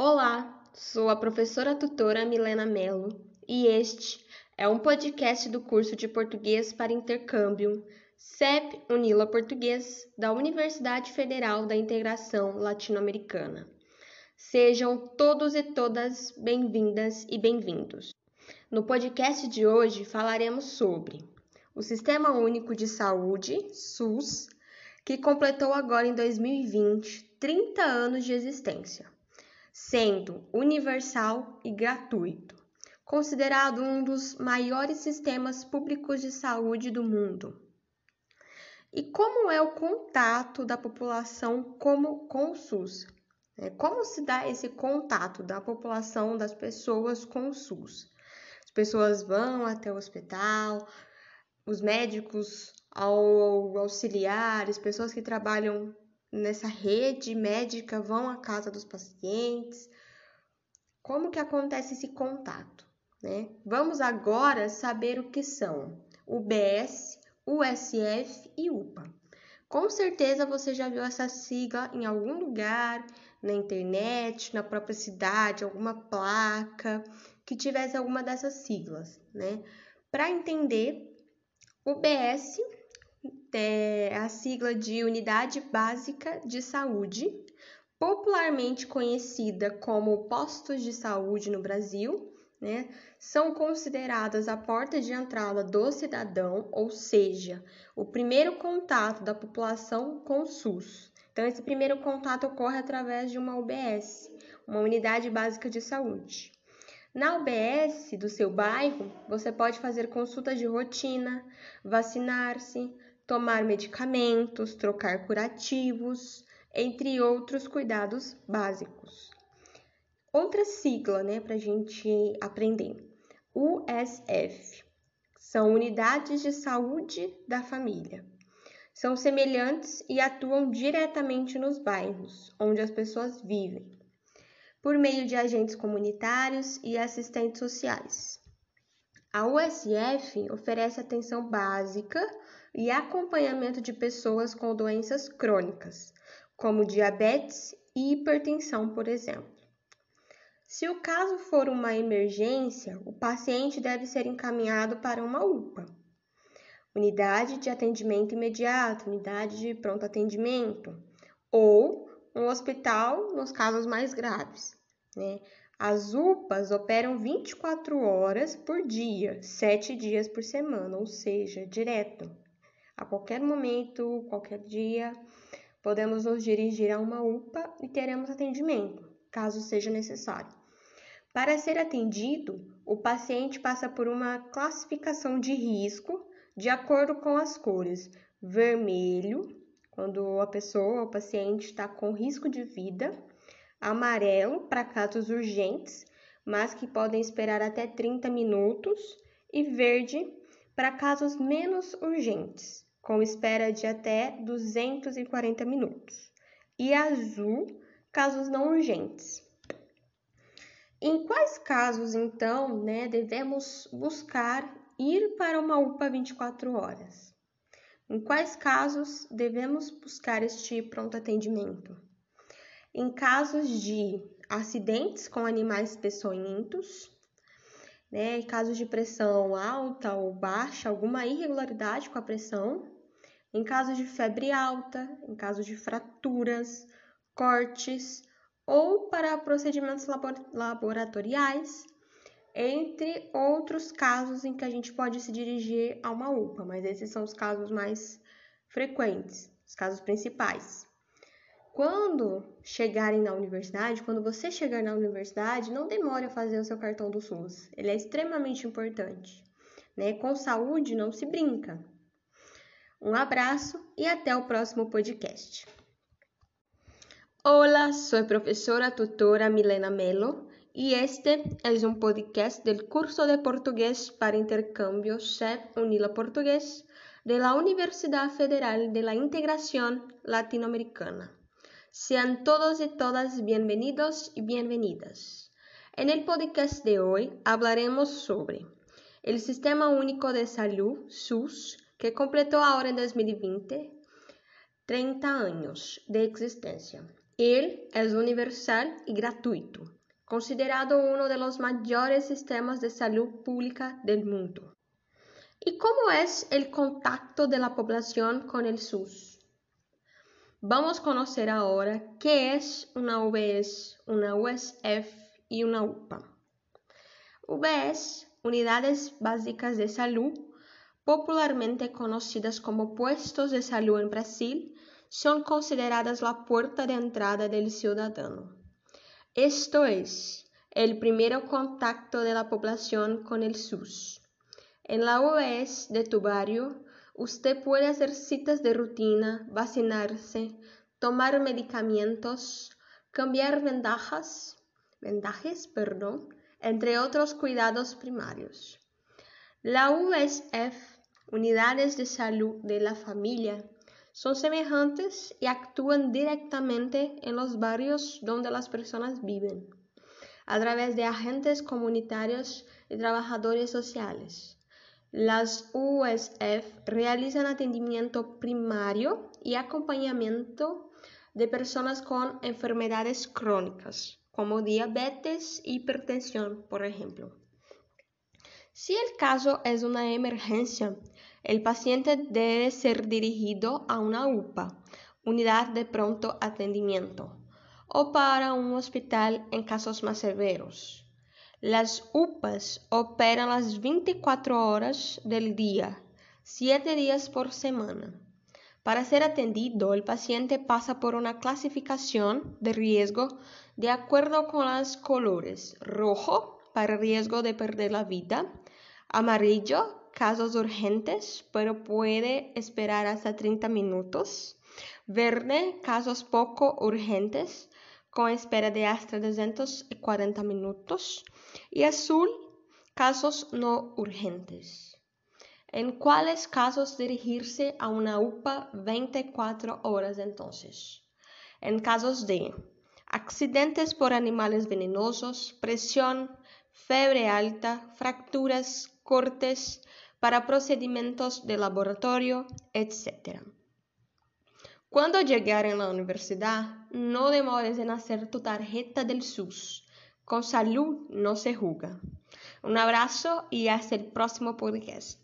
Olá, sou a professora tutora Milena Mello e este é um podcast do curso de Português para Intercâmbio CEP Unila Português da Universidade Federal da Integração Latino-Americana. Sejam todos e todas bem-vindas e bem-vindos. No podcast de hoje falaremos sobre o Sistema Único de Saúde, SUS, que completou agora em 2020 30 anos de existência sendo universal e gratuito, considerado um dos maiores sistemas públicos de saúde do mundo. E como é o contato da população como, com o SUS? É, como se dá esse contato da população, das pessoas com o SUS? As pessoas vão até o hospital, os médicos auxiliares, pessoas que trabalham nessa rede médica vão à casa dos pacientes? Como que acontece esse contato? Né? Vamos agora saber o que são UBS, USF e UPA. Com certeza você já viu essa sigla em algum lugar, na internet, na própria cidade, alguma placa que tivesse alguma dessas siglas, né? Para entender, UBS é a sigla de Unidade Básica de Saúde, popularmente conhecida como postos de saúde no Brasil, né, são consideradas a porta de entrada do cidadão, ou seja, o primeiro contato da população com o SUS. Então, esse primeiro contato ocorre através de uma UBS, uma unidade básica de saúde. Na UBS do seu bairro, você pode fazer consultas de rotina, vacinar-se, tomar medicamentos, trocar curativos, entre outros cuidados básicos. Outra sigla, né, para a gente aprender: USF são Unidades de Saúde da Família. São semelhantes e atuam diretamente nos bairros onde as pessoas vivem, por meio de agentes comunitários e assistentes sociais. A USF oferece atenção básica e acompanhamento de pessoas com doenças crônicas, como diabetes e hipertensão, por exemplo. Se o caso for uma emergência, o paciente deve ser encaminhado para uma UPA, unidade de atendimento imediato, unidade de pronto atendimento, ou um hospital nos casos mais graves. Né? As UPAs operam 24 horas por dia, 7 dias por semana, ou seja, direto. A qualquer momento, qualquer dia, podemos nos dirigir a uma UPA e teremos atendimento, caso seja necessário. Para ser atendido, o paciente passa por uma classificação de risco de acordo com as cores vermelho, quando a pessoa, o paciente está com risco de vida, amarelo para casos urgentes, mas que podem esperar até 30 minutos, e verde para casos menos urgentes, com espera de até 240 minutos, e azul, casos não urgentes. Em quais casos, então, né, devemos buscar ir para uma UPA 24 horas? Em quais casos devemos buscar este pronto atendimento? Em casos de acidentes com animais peçonhentos, né, em casos de pressão alta ou baixa, alguma irregularidade com a pressão, em casos de febre alta, em casos de fraturas, cortes ou para procedimentos laboratoriais, entre outros casos em que a gente pode se dirigir a uma UPA, mas esses são os casos mais frequentes, os casos principais. Quando chegarem na universidade, quando você chegar na universidade, não demore a fazer o seu cartão do SUS. Ele é extremamente importante. Né? Com saúde não se brinca. Um abraço e até o próximo podcast. Olá, sou a professora tutora Milena Melo e este é um podcast do curso de português para intercâmbio CEP Unila Português de la Universidad Federal de la Integración Latinoamericana. Sean todos y todas bienvenidos y bienvenidas. En el podcast de hoy hablaremos sobre el Sistema Único de Salud, SUS, que completou ahora en 2020 30 años de existencia Ele é universal e gratuito, considerado um dos maiores sistemas de saúde pública do mundo. ¿Y cómo es el contacto de la población con el SUS? Vamos a conocer ahora qué es una UBS, una USF y una UPA. UBS, Unidades Básicas de Salud, popularmente conocidas como puestos de salud en Brasil, son consideradas la puerta de entrada del ciudadano. Esto es, el primer contacto de la población con el SUS. En la OES de tu barrio, usted puede hacer citas de rutina, vacinarse, tomar medicamentos, cambiar vendajas, vendajes, perdón, entre otros cuidados primarios. La USF, Unidades de Salud de la Familia, son semejantes y actúan directamente en los barrios donde las personas viven, a través de agentes comunitarios y trabajadores sociales. Las USF realizan atendimiento primario y acompañamiento de personas con enfermedades crónicas, como diabetes hipertensión, por ejemplo. Si el caso es una emergencia, el paciente debe ser dirigido a una UPA, unidad de pronto atendimiento, o para un hospital en casos más severos. Las UPAs operan las 24 horas del día, 7 días por semana. Para ser atendido, el paciente pasa por una clasificación de riesgo de acuerdo con los colores. Rojo, para riesgo de perder la vida. Amarillo, casos urgentes, pero puede esperar hasta 30 minutos. Verde, casos poco urgentes, con espera de hasta 240 minutos, y azul, casos no urgentes. En cuáles casos dirigirse a una UPA 24 horas entonces. En casos de accidentes por animales venenosos, presión, fiebre alta, fracturas, cortes, para procedimientos de laboratorio, etc. Cuando llegar a la universidad, no demores en hacer tu tarjeta del SUS. Con salud no se juega. Un abrazo y hasta el próximo podcast.